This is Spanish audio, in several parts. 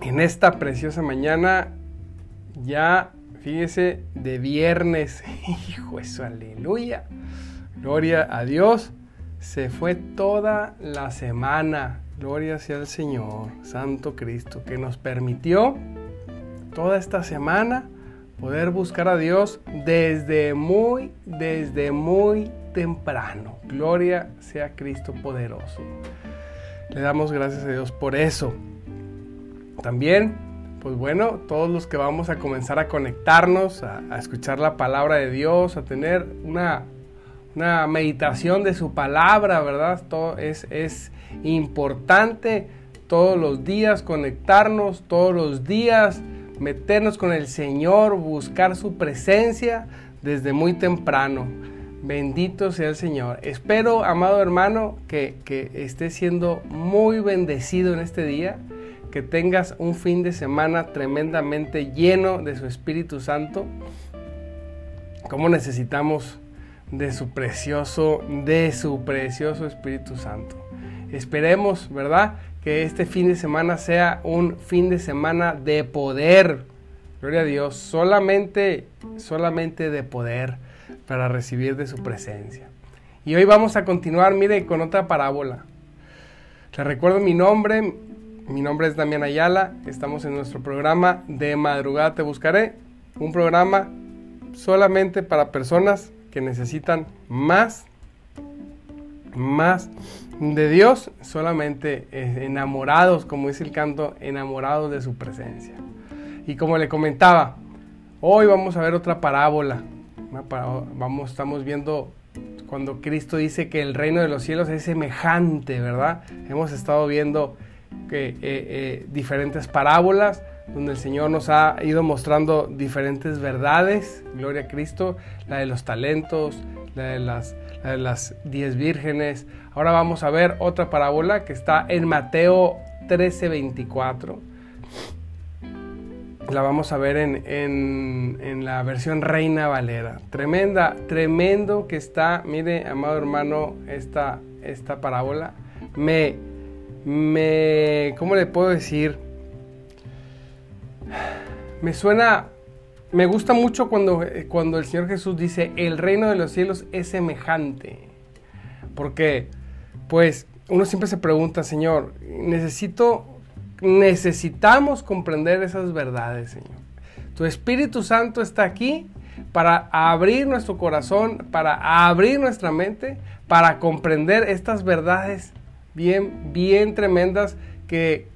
en esta preciosa mañana, ya fíjese, de viernes. Hijo eso, aleluya. Gloria a Dios. Se fue toda la semana. Gloria sea el Señor, Santo Cristo, que nos permitió toda esta semana poder buscar a Dios desde muy, desde muy temprano. Gloria sea Cristo poderoso. Le damos gracias a Dios por eso. También, pues bueno, todos los que vamos a comenzar a conectarnos, a, escuchar la palabra de Dios, a tener una, una meditación de su palabra, ¿verdad? Todo es, es importante todos los días conectarnos, todos los días meternos con el Señor, buscar su presencia desde muy temprano. Bendito sea el Señor. Espero, amado hermano, que, que esté siendo muy bendecido en este día que tengas un fin de semana tremendamente lleno de su Espíritu Santo. Como necesitamos de su precioso, de su precioso Espíritu Santo. Esperemos, ¿verdad? Que este fin de semana sea un fin de semana de poder. Gloria a Dios, solamente, solamente de poder para recibir de su presencia. Y hoy vamos a continuar, mire, con otra parábola. Les recuerdo mi nombre, mi nombre es Damián Ayala, estamos en nuestro programa de madrugada te buscaré, un programa solamente para personas que necesitan más, más de Dios, solamente eh, enamorados, como dice el canto, enamorados de su presencia. Y como le comentaba, hoy vamos a ver otra parábola. Vamos, estamos viendo cuando Cristo dice que el reino de los cielos es semejante, ¿verdad? Hemos estado viendo que, eh, eh, diferentes parábolas donde el Señor nos ha ido mostrando diferentes verdades, gloria a Cristo, la de los talentos, la de las, la de las diez vírgenes. Ahora vamos a ver otra parábola que está en Mateo 13:24. La vamos a ver en, en, en, la versión Reina Valera. Tremenda, tremendo que está, mire, amado hermano, esta, esta parábola. Me, me, ¿cómo le puedo decir? Me suena, me gusta mucho cuando, cuando el Señor Jesús dice, el reino de los cielos es semejante. Porque, pues, uno siempre se pregunta, Señor, necesito, necesitamos comprender esas verdades, Señor. Tu Espíritu Santo está aquí para abrir nuestro corazón, para abrir nuestra mente, para comprender estas verdades bien, bien tremendas que,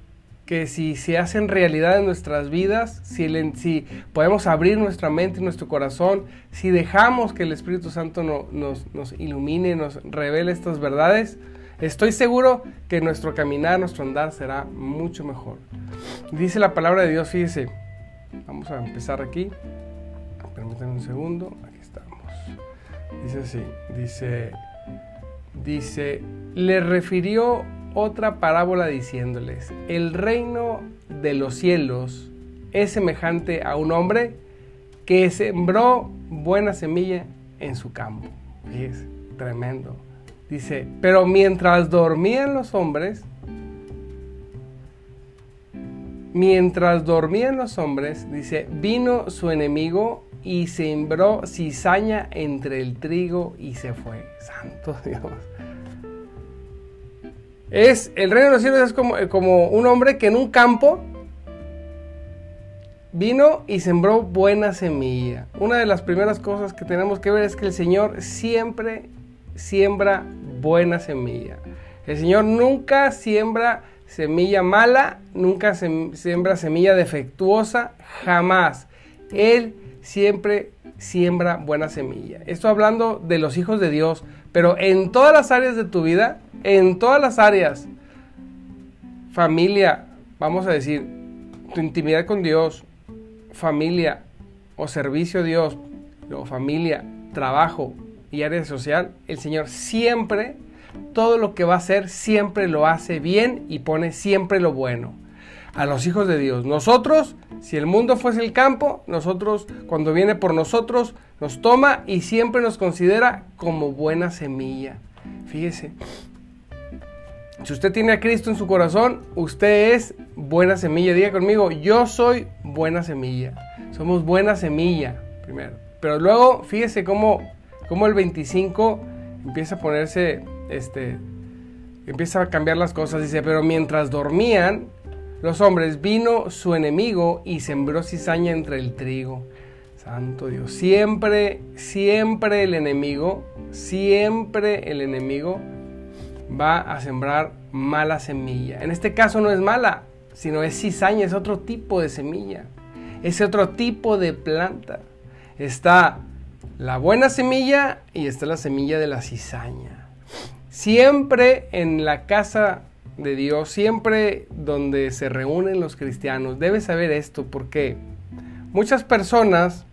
que si se hacen realidad en nuestras vidas, si, podemos abrir nuestra mente y nuestro corazón, si dejamos que el Espíritu Santo nos, nos ilumine, nos revele estas verdades, estoy seguro que nuestro caminar, nuestro andar será mucho mejor. Dice la palabra de Dios, fíjese, vamos a empezar aquí, permítanme un segundo, aquí estamos. Dice así, dice dice, le refirió otra parábola diciéndoles, el reino de los cielos es semejante a un hombre que sembró buena semilla en su campo. es tremendo. Dice, pero mientras dormían los hombres, mientras dormían los hombres, dice, vino su enemigo y sembró cizaña entre el trigo y se fue. Santo Dios. Es, el reino de los cielos es como, como un hombre que en un campo vino y sembró buena semilla. Una de las primeras cosas que tenemos que ver es que el Señor siempre siembra buena semilla. El Señor nunca siembra semilla mala, nunca siembra semilla defectuosa, jamás. Él siempre siembra buena semilla. Esto hablando de los hijos de Dios, pero en todas las áreas de tu vida, en todas las áreas, familia, vamos a decir, tu intimidad con Dios, familia o servicio a Dios, o familia, trabajo y área social, el Señor siempre, todo lo que va a hacer, siempre lo hace bien y pone siempre lo bueno. A los hijos de Dios. Nosotros, si el mundo fuese el campo, nosotros, cuando viene por nosotros, nos toma y siempre nos considera como buena semilla. Fíjese, si usted tiene a Cristo en su corazón, usted es buena semilla. Diga conmigo, yo soy buena semilla. Somos buena semilla, primero. Pero luego, fíjese cómo, cómo el 25 empieza a ponerse, este, empieza a cambiar las cosas. Dice, pero mientras dormían los hombres, vino su enemigo y sembró cizaña entre el trigo. Santo Dios, siempre, siempre el enemigo, siempre el enemigo va a sembrar mala semilla. En este caso no es mala, sino es cizaña, es otro tipo de semilla, es otro tipo de planta. Está la buena semilla y está la semilla de la cizaña. Siempre en la casa de Dios, siempre donde se reúnen los cristianos, debes saber esto porque muchas personas,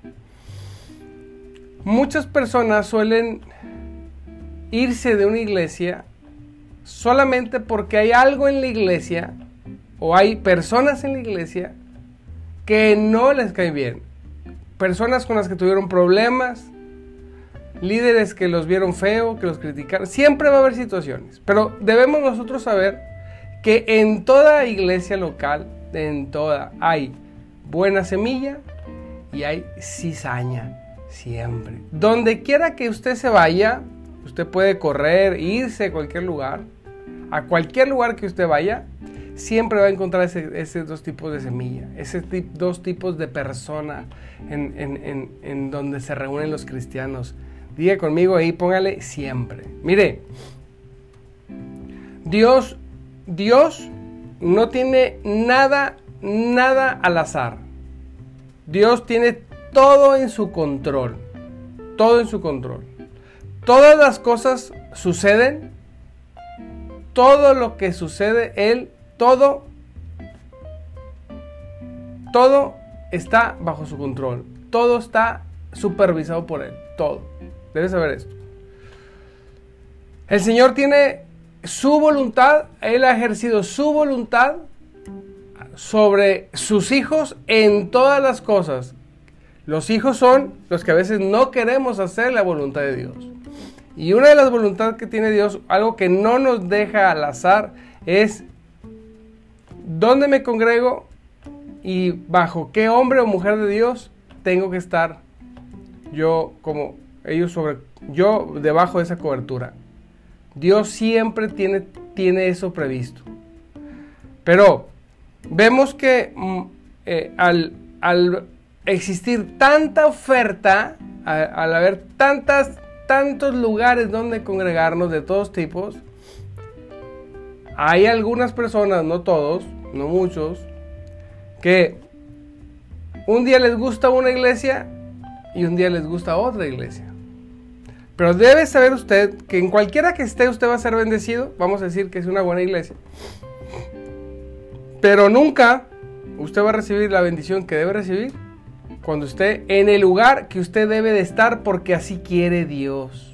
muchas personas suelen irse de una iglesia solamente porque hay algo en la iglesia o hay personas en la iglesia que no les cae bien. Personas con las que tuvieron problemas, líderes que los vieron feo, que los criticaron. Siempre va a haber situaciones. Pero debemos nosotros saber que en toda iglesia local, en toda, hay buena semilla y hay cizaña. Siempre. Donde quiera que usted se vaya, usted puede correr, irse a cualquier lugar a cualquier lugar que usted vaya, siempre va a encontrar esos dos tipos de semilla, esos dos tipos de persona en, donde se reúnen los cristianos. Diga conmigo ahí, póngale siempre. Mire, Dios, Dios no tiene nada, nada al azar. Dios tiene todo en su control. Todo en su control. Todas las cosas suceden todo lo que sucede, Él, todo, todo está bajo su control. Todo está supervisado por Él. Todo. Debes saber esto. El Señor tiene su voluntad, Él ha ejercido su voluntad sobre sus hijos en todas las cosas. Los hijos son los que a veces no queremos hacer la voluntad de Dios. Y una de las voluntades que tiene Dios, algo que no nos deja al azar, es dónde me congrego y bajo qué hombre o mujer de Dios tengo que estar yo como ellos sobre yo debajo de esa cobertura. Dios siempre tiene, tiene eso previsto. Pero vemos que mm, eh, al, al, existir tanta oferta, al haber tantas tantos lugares donde congregarnos de todos tipos, hay algunas personas, no todos, no muchos, que un día les gusta una iglesia y un día les gusta otra iglesia. Pero debe saber usted que en cualquiera que esté usted va a ser bendecido, vamos a decir que es una buena iglesia. Pero nunca usted va a recibir la bendición que debe recibir cuando esté en el lugar que usted debe de estar porque así quiere Dios.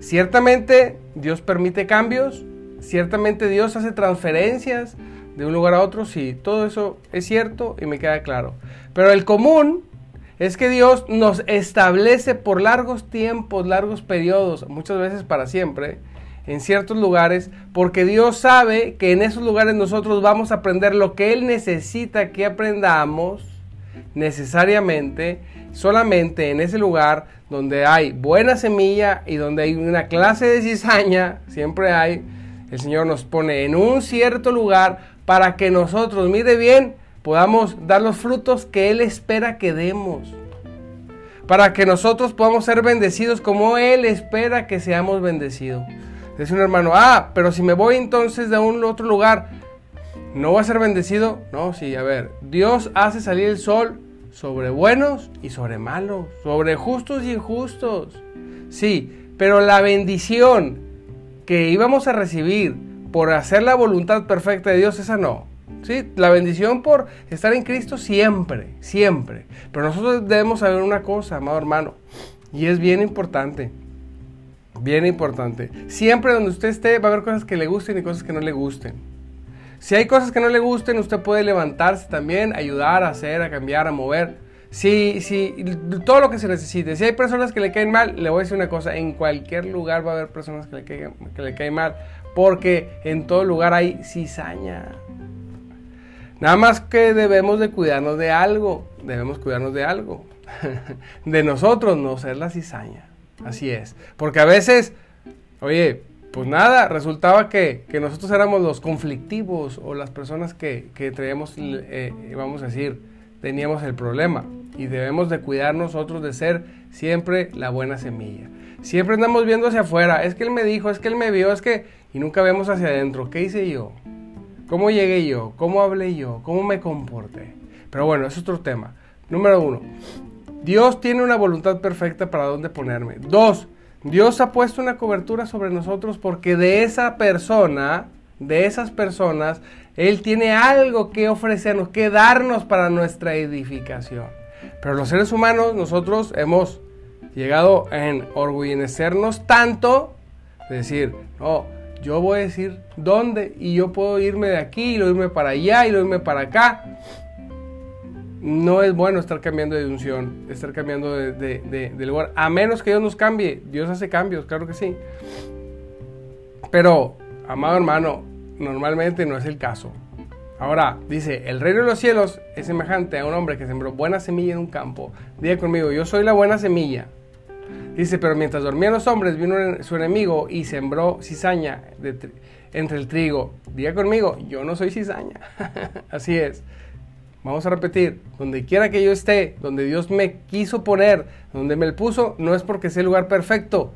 Ciertamente Dios permite cambios, ciertamente Dios hace transferencias de un lugar a otro, sí, todo eso es cierto y me queda claro. Pero el común es que Dios nos establece por largos tiempos, largos periodos, muchas veces para siempre, en ciertos lugares, porque Dios sabe que en esos lugares nosotros vamos a aprender lo que Él necesita que aprendamos necesariamente solamente en ese lugar donde hay buena semilla y donde hay una clase de cizaña, siempre hay, el Señor nos pone en un cierto lugar para que nosotros, mire bien, podamos dar los frutos que Él espera que demos. Para que nosotros podamos ser bendecidos como Él espera que seamos bendecidos. Dice un hermano, ah, pero si me voy entonces de un otro lugar, ¿No va a ser bendecido? No, sí, a ver, Dios hace salir el sol sobre buenos y sobre malos, sobre justos y injustos. Sí, pero la bendición que íbamos a recibir por hacer la voluntad perfecta de Dios, esa no. ¿Sí? La bendición por estar en Cristo siempre, siempre. Pero nosotros debemos saber una cosa, amado hermano, y es bien importante. Bien importante. Siempre donde usted esté va a haber cosas que le gusten y cosas que no le gusten. Si hay cosas que no le gusten, usted puede levantarse también, ayudar a hacer, a cambiar, a mover. Si, si, todo lo que se necesite. Si hay personas que le caen mal, le voy a decir una cosa, en cualquier lugar va a haber personas que le, caigan, que le caen mal, porque en todo lugar hay cizaña. Nada más que debemos de cuidarnos de algo, debemos cuidarnos de algo. de nosotros no ser la cizaña. Así es. Porque a veces, oye, pues nada, resultaba que, nosotros éramos los conflictivos o las personas que, que traíamos, eh, vamos a decir, teníamos el problema. Y debemos de cuidar nosotros de ser siempre la buena semilla. Siempre andamos viendo hacia afuera. Es que él me dijo, es que él me vio, es que... Y nunca vemos hacia adentro. ¿Qué hice yo? ¿Cómo llegué yo? ¿Cómo hablé yo? ¿Cómo me comporté? Pero bueno, es otro tema. Número uno, Dios tiene una voluntad perfecta para dónde ponerme. Dos, Dios ha puesto una cobertura sobre nosotros porque de esa persona, de esas personas, Él tiene algo que ofrecernos, que darnos para nuestra edificación. Pero los seres humanos, nosotros hemos llegado a orgullecernos tanto, de decir, no, yo voy a decir dónde y yo puedo irme de aquí y irme para allá y irme para acá no es bueno estar cambiando de unción, estar cambiando de, lugar, a menos que Dios nos cambie. Dios hace cambios, claro que sí. Pero, amado hermano, normalmente no es el caso. Ahora, dice, el reino de los cielos es semejante a un hombre que sembró buena semilla en un campo. Diga conmigo, yo soy la buena semilla. Dice, pero mientras dormían los hombres, vino su enemigo y sembró cizaña entre el trigo. Diga conmigo, yo no soy cizaña. Así es. Vamos a repetir, donde quiera que yo esté, donde Dios me quiso poner, donde me puso, no es porque sea el lugar perfecto.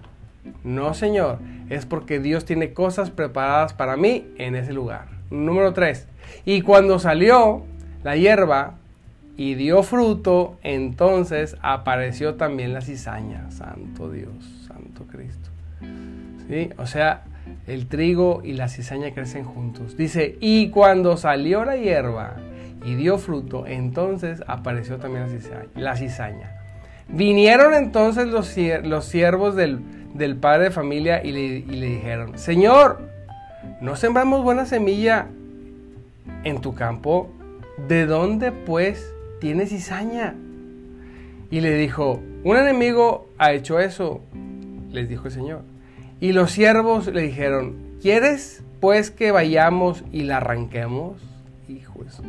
No, Señor, es porque Dios tiene cosas preparadas para mí en ese lugar. Número 3. Y cuando salió la hierba y dio fruto, entonces apareció también la cizaña. Santo Dios, Santo Cristo. ¿Sí? O sea, el trigo y la cizaña crecen juntos. Dice, y cuando salió la hierba y dio fruto, entonces apareció también la cizaña. Vinieron entonces los, los siervos del, padre de familia y le, y le dijeron, Señor, ¿no sembramos buena semilla en tu campo? ¿De dónde pues tienes cizaña? Y le dijo, un enemigo ha hecho eso, les dijo el Señor. Y los siervos le dijeron, ¿quieres pues que vayamos y la arranquemos? Hijo eso.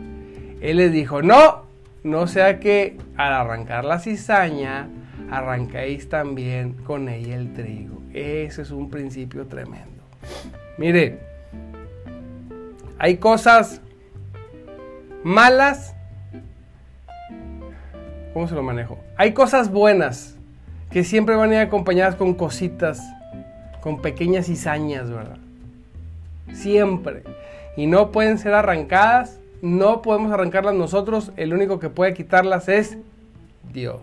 Él les dijo, no, no sea que al arrancar la cizaña, arranquéis también con ella el trigo. Ese es un principio tremendo. Mire, hay cosas malas. ¿Cómo se lo manejo? Hay cosas buenas que siempre van a ir acompañadas con cositas, con pequeñas cizañas, ¿verdad? Siempre. Y no pueden ser arrancadas no podemos arrancarlas nosotros, el único que puede quitarlas es Dios.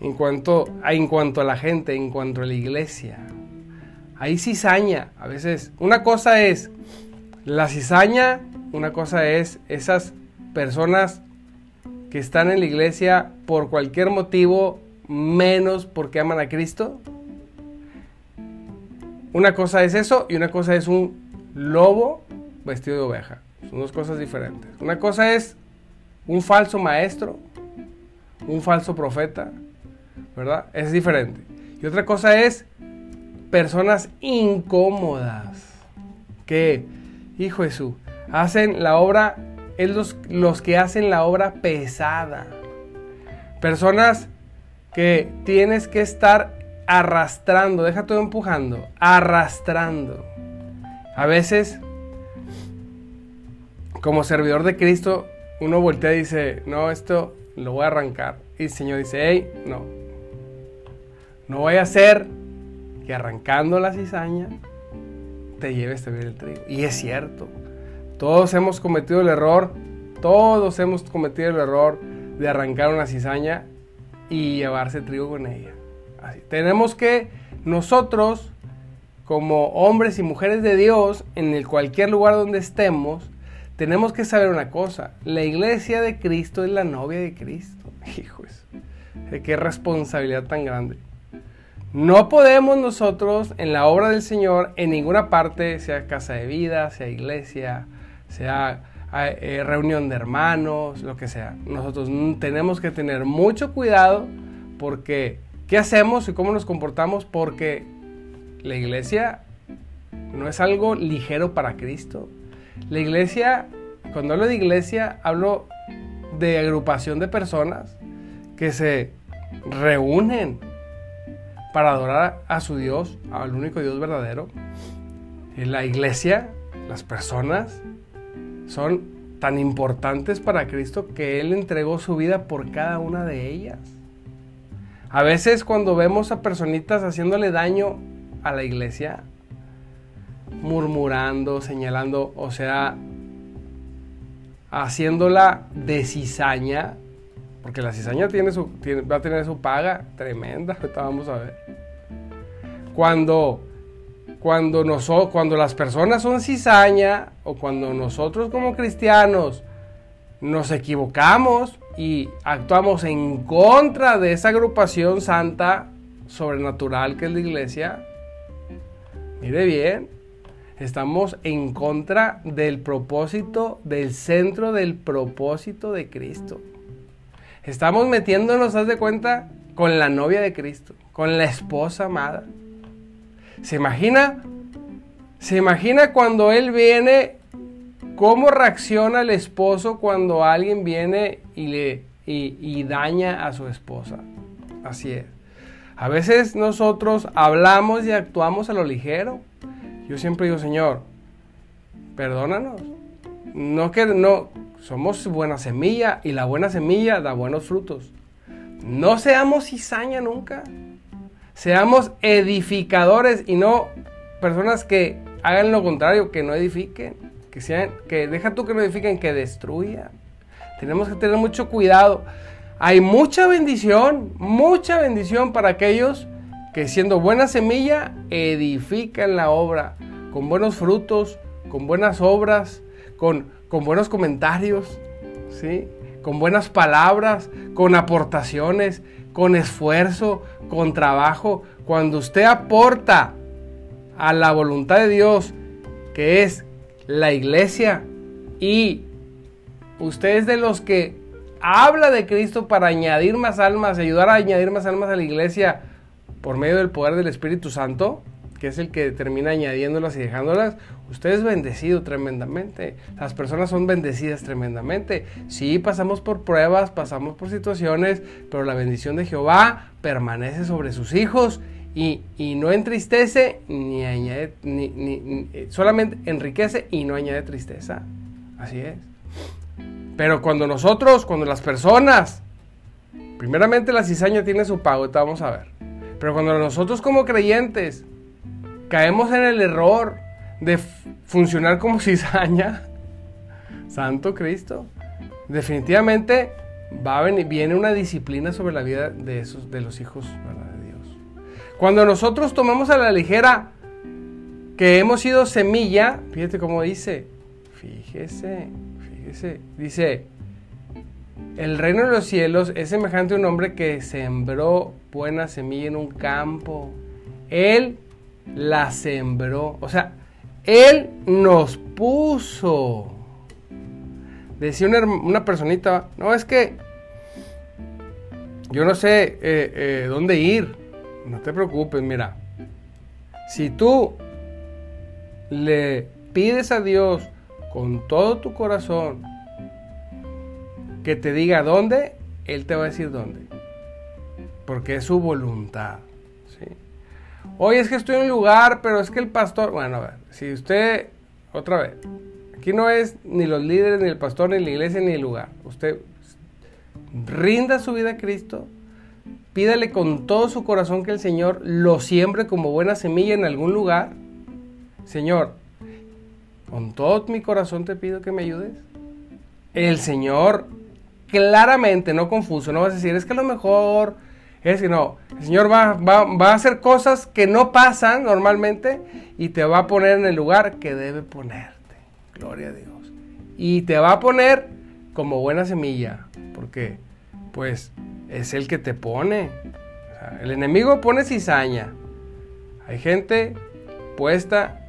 En cuanto, a, en cuanto a la gente, en cuanto a la iglesia, hay cizaña. A veces, una cosa es la cizaña, una cosa es esas personas que están en la iglesia por cualquier motivo, menos porque aman a Cristo. Una cosa es eso y una cosa es un lobo vestido de oveja. Son dos cosas diferentes. Una cosa es un falso maestro, un falso profeta, ¿verdad? Es diferente. Y otra cosa es personas incómodas que, hijo Jesús, hacen la obra, es los, los que hacen la obra pesada. Personas que tienes que estar arrastrando, deja todo empujando, arrastrando. A veces como servidor de Cristo, uno voltea y dice, no, esto lo voy a arrancar. Y el Señor dice, hey, no, no voy a hacer que arrancando la cizaña te lleves ver el trigo. Y es cierto, todos hemos cometido el error, todos hemos cometido el error de arrancar una cizaña y llevarse trigo con ella. Así. Tenemos que nosotros, como hombres y mujeres de Dios, en el cualquier lugar donde estemos, tenemos que saber una cosa, la iglesia de Cristo es la novia de Cristo. Hijos, qué responsabilidad tan grande. No podemos nosotros en la obra del Señor, en ninguna parte, sea casa de vida, sea iglesia, sea eh, reunión de hermanos, lo que sea. Nosotros tenemos que tener mucho cuidado porque qué hacemos y cómo nos comportamos porque la iglesia no es algo ligero para Cristo. La iglesia, cuando hablo de iglesia, hablo de agrupación de personas que se reúnen para adorar a su Dios, al único Dios verdadero. En la iglesia, las personas son tan importantes para Cristo que Él entregó su vida por cada una de ellas. A veces cuando vemos a personitas haciéndole daño a la iglesia, murmurando, señalando, o sea, haciéndola de cizaña, porque la cizaña tiene su, va a tener su paga tremenda, ahorita vamos a ver. Cuando, cuando, cuando las personas son cizaña, o cuando nosotros como cristianos nos equivocamos y actuamos en contra de esa agrupación santa, sobrenatural que es la iglesia, mire bien, Estamos en contra del propósito, del centro del propósito de Cristo. Estamos metiéndonos, haz de cuenta, con la novia de Cristo, con la esposa amada. ¿Se imagina? ¿Se imagina cuando Él viene, cómo reacciona el esposo cuando alguien viene y, le, y daña a su esposa? Así es. A veces nosotros hablamos y actuamos a lo ligero. Yo siempre digo, Señor, perdónanos. No que no, somos buena semilla y la buena semilla da buenos frutos. No seamos cizaña nunca. Seamos edificadores y no personas que hagan lo contrario, que no edifiquen, que sean, que deja tú que no edifiquen, que destruyan. Tenemos que tener mucho cuidado. Hay mucha bendición, mucha bendición para aquellos que siendo buena semilla edifican la obra con buenos frutos, con buenas obras, con, con buenos comentarios, ¿sí? con buenas palabras, con aportaciones, con esfuerzo, con trabajo. Cuando usted aporta a la voluntad de Dios, que es la iglesia, y usted es de los que habla de Cristo para añadir más almas, ayudar a añadir más almas a la iglesia, por medio del poder del Espíritu Santo, que es el que termina añadiéndolas y dejándolas, usted es bendecido tremendamente. Las personas son bendecidas tremendamente. Sí, pasamos por pruebas, pasamos por situaciones, pero la bendición de Jehová permanece sobre sus hijos y, no entristece ni añade, ni, solamente enriquece y no añade tristeza. Así es. Pero cuando nosotros, cuando las personas, primeramente la cizaña tiene su pago, te vamos a ver. Pero cuando nosotros como creyentes caemos en el error de funcionar como cizaña, Santo Cristo, definitivamente va a venir, viene una disciplina sobre la vida de, esos, de los hijos de Dios. Cuando nosotros tomamos a la ligera que hemos sido semilla, fíjate cómo dice, fíjese, fíjese, dice, el reino de los cielos es semejante a un hombre que sembró buena semilla en un campo. Él la sembró. O sea, Él nos puso. Decía una, personita, no, es que yo no sé eh, eh, dónde ir. No te preocupes, mira. Si tú le pides a Dios con todo tu corazón, que te diga dónde, Él te va a decir dónde. Porque es su voluntad. Hoy es que estoy en un lugar, pero es que el pastor, bueno, a ver, si usted, otra vez, aquí no es ni los líderes, ni el pastor, ni la iglesia, ni el lugar. Usted rinda su vida a Cristo, pídale con todo su corazón que el Señor lo siembre como buena semilla en algún lugar. Señor, con todo mi corazón te pido que me ayudes. El Señor claramente, no confuso, no vas a decir, es que a lo mejor, es que no, el Señor va, va, a hacer cosas que no pasan normalmente y te va a poner en el lugar que debe ponerte. Gloria a Dios. y te va a poner como buena semilla, porque pues es el que te pone. el enemigo pone cizaña. Hay gente puesta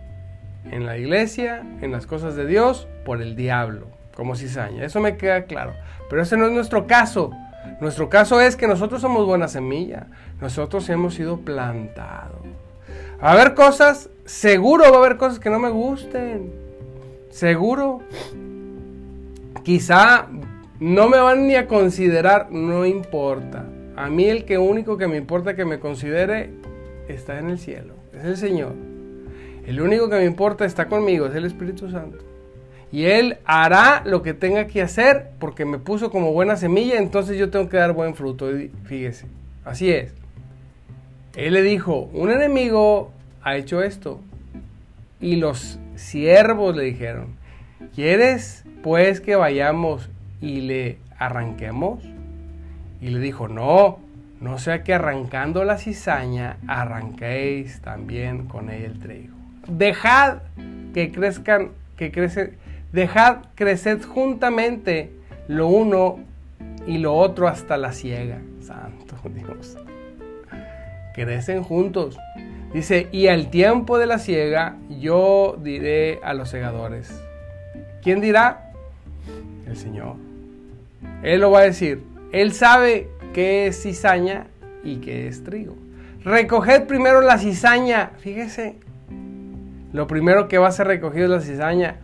en la iglesia, en las cosas de Dios, por el diablo, como cizaña. Eso me queda claro. Pero ese no es nuestro caso. Nuestro caso es que nosotros somos buena semilla. Nosotros hemos sido plantados. Va a haber cosas, seguro va a haber cosas que no me gusten. Seguro. Quizá no me van ni a considerar, no importa. A mí el que único que me importa que me considere está en el cielo, es el Señor. El único que me importa está conmigo, es el Espíritu Santo. Y Él hará lo que tenga que hacer porque me puso como buena semilla, entonces yo tengo que dar buen fruto. fíjese, así es. Él le dijo, un enemigo ha hecho esto. Y los siervos le dijeron, ¿quieres pues que vayamos y le arranquemos? Y le dijo, no, no sea que arrancando la cizaña arranquéis también con ella el trigo. Dejad que crezcan, que crece, dejad crecer juntamente lo uno y lo otro hasta la siega. Santo Dios. Crecen juntos. Dice, y al tiempo de la siega yo diré a los segadores. ¿Quién dirá? El Señor. Él lo va a decir. Él sabe qué es cizaña y qué es trigo. Recoged primero la cizaña. Fíjese. Lo primero que va a ser recogido es la cizaña.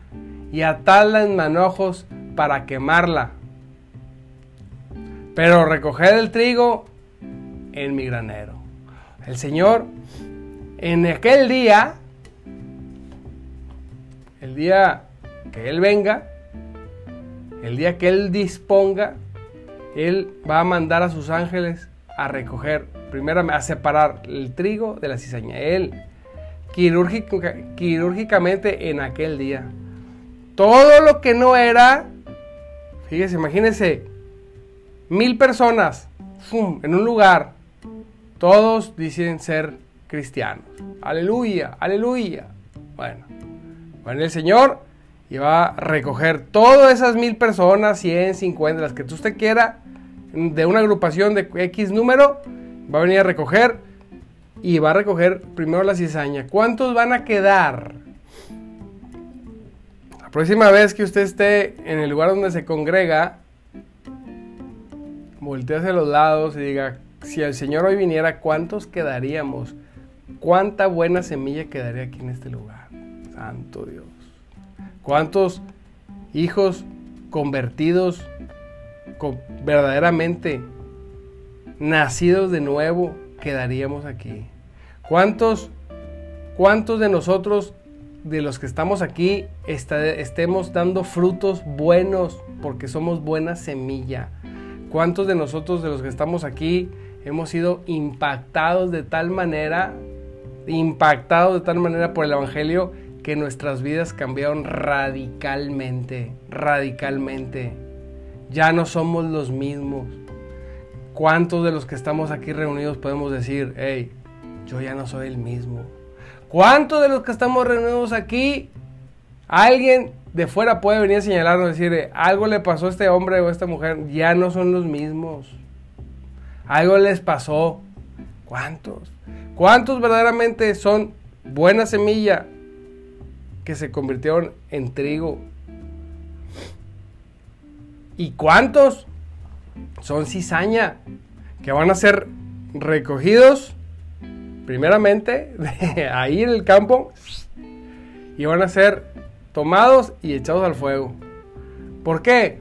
Y atadla en manojos para quemarla. Pero recoged el trigo en mi granero. El Señor en aquel día, el día que Él venga, el día que Él disponga, Él va a mandar a sus ángeles a recoger, primero a separar el trigo de la cizaña. Él, quirúrgicamente en aquel día. Todo lo que no era, fíjese, imagínense, mil personas en un lugar, todos dicen ser cristianos. Aleluya, aleluya. Bueno, bueno, el Señor y va a recoger todas esas mil personas, 100, 50, las que usted quiera, de una agrupación de X número, va a venir a recoger y va a recoger primero la cizaña. ¿Cuántos van a quedar? Próxima vez que usted esté en el lugar donde se congrega, voltee hacia los lados y diga, si el Señor hoy viniera, ¿cuántos quedaríamos? ¿Cuánta buena semilla quedaría aquí en este lugar? Santo Dios. ¿Cuántos hijos convertidos verdaderamente nacidos de nuevo quedaríamos aquí? ¿Cuántos, cuántos de nosotros, de los que estamos aquí, estemos dando frutos buenos porque somos buena semilla? ¿Cuántos de nosotros, de los que estamos aquí, hemos sido impactados de tal manera, impactados de tal manera por el Evangelio, que nuestras vidas cambiaron radicalmente, radicalmente. Ya no somos los mismos. ¿Cuántos de los que estamos aquí reunidos podemos decir, hey, yo ya no soy el mismo? ¿Cuántos de los que estamos reunidos aquí, alguien de fuera puede venir a señalarnos decir, algo le pasó a este hombre o a esta mujer, ya no son los mismos? Algo les pasó. ¿Cuántos? ¿Cuántos verdaderamente son buena semilla que se convirtieron en trigo. ¿Y cuántos son cizaña que van a ser recogidos primeramente ahí en el campo y van a ser tomados y echados al fuego? ¿Por qué?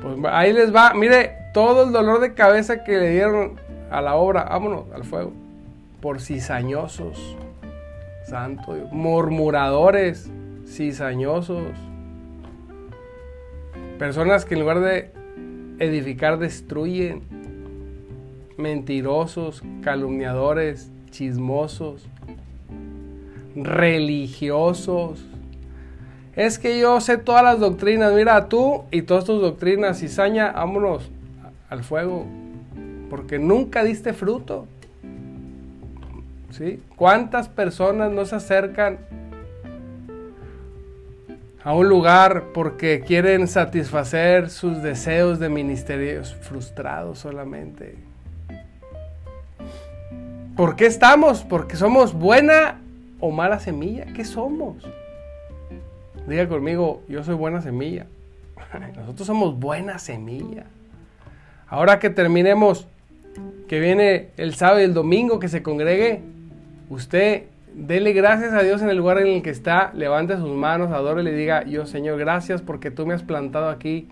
Pues ahí les va, mire, todo el dolor de cabeza que le dieron a la obra, vámonos al fuego, por cizañosos, santo Dios, murmuradores, cizañosos, personas que en lugar de edificar destruyen, mentirosos, calumniadores, chismosos, religiosos. Es que yo sé todas las doctrinas, mira tú y todas tus doctrinas, cizaña, vámonos al fuego, porque nunca diste fruto. ¿Sí? ¿Cuántas personas no se acercan a un lugar porque quieren satisfacer sus deseos de ministerios frustrados solamente. ¿Por qué estamos? Porque somos buena o mala semilla. ¿Qué somos? Diga conmigo, yo soy buena semilla. Nosotros somos buena semilla. Ahora que terminemos, que viene el sábado y el domingo, que se congregue, usted dele gracias a Dios en el lugar en el que está, levante sus manos, adore y le diga, yo Señor, gracias porque tú me has plantado aquí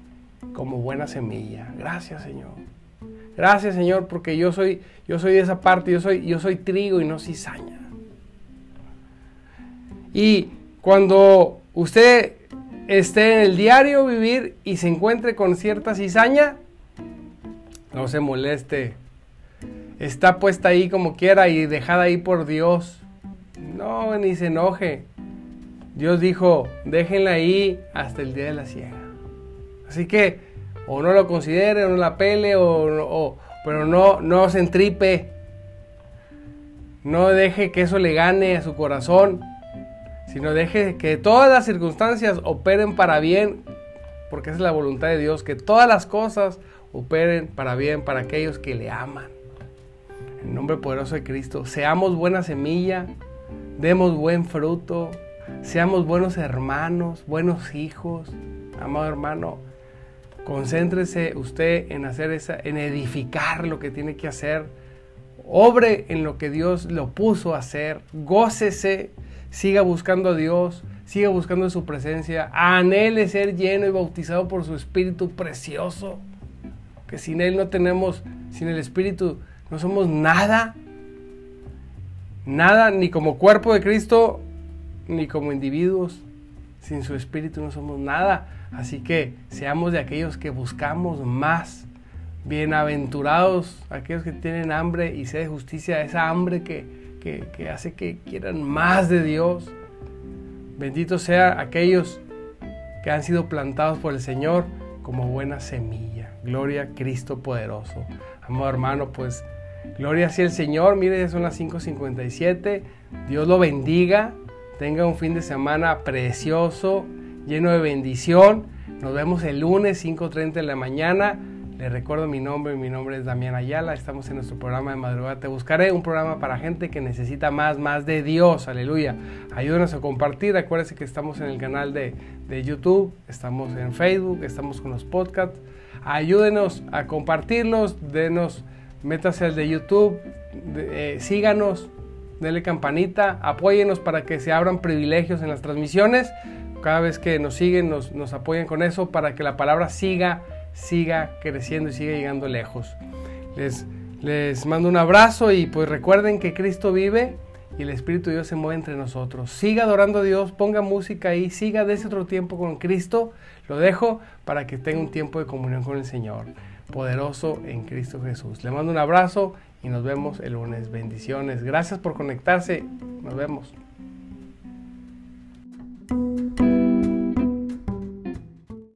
como buena semilla. Gracias Señor. Gracias Señor porque yo soy, yo soy de esa parte, yo soy, yo soy trigo y no cizaña. Y cuando usted esté en el diario vivir y se encuentre con cierta cizaña, no se moleste. Está puesta ahí como quiera y dejada ahí por Dios. No, ni se enoje. Dios dijo, déjenla ahí hasta el día de la siega. Así que, o no lo considere, o no la pele, o, pero no, no se entripe. No deje que eso le gane a su corazón, sino deje que todas las circunstancias operen para bien, porque esa es la voluntad de Dios, que todas las cosas operen para bien para aquellos que le aman. En nombre poderoso de Cristo, seamos buena semilla, demos buen fruto, seamos buenos hermanos, buenos hijos. Amado hermano, concéntrese usted en hacer esa, en edificar lo que tiene que hacer. Obre en lo que Dios lo puso a hacer. Gócese, siga buscando a Dios, siga buscando su presencia. Anhele ser lleno y bautizado por su Espíritu precioso. Que sin Él no tenemos, sin el Espíritu no somos nada nada, ni como cuerpo de Cristo, ni como individuos. Sin su espíritu no somos nada. Así que seamos de aquellos que buscamos más. Bienaventurados aquellos que tienen hambre y sed de justicia, esa hambre que, que hace que quieran más de Dios. Benditos sean aquellos que han sido plantados por el Señor como buena semilla. Gloria a Cristo poderoso. Amado hermano, pues Gloria sea el Señor. Mire, son las 5.57. Dios lo bendiga. Tenga un fin de semana precioso, lleno de bendición. Nos vemos el lunes 5.30 de la mañana. Le recuerdo mi nombre, mi nombre es Damián Ayala. Estamos en nuestro programa de madrugada. Te buscaré un programa para gente que necesita más, más de Dios. Aleluya. Ayúdenos a compartir. Acuérdense que estamos en el canal de, de YouTube, estamos en Facebook, estamos con los podcasts. Ayúdenos a compartirlos. Denos métase al de YouTube, eh, síganos, denle campanita, apóyenos para que se abran privilegios en las transmisiones. Cada vez que nos siguen, nos, nos apoyen con eso para que la palabra siga, siga creciendo y siga llegando lejos. Les, les mando un abrazo y pues recuerden que Cristo vive y el Espíritu de Dios se mueve entre nosotros. Siga adorando a Dios, ponga música ahí, siga de ese otro tiempo con Cristo. Lo dejo para que tenga un tiempo de comunión con el Señor poderoso en Cristo Jesús. Le mando un abrazo y nos vemos el lunes. Bendiciones. Gracias por conectarse. Nos vemos.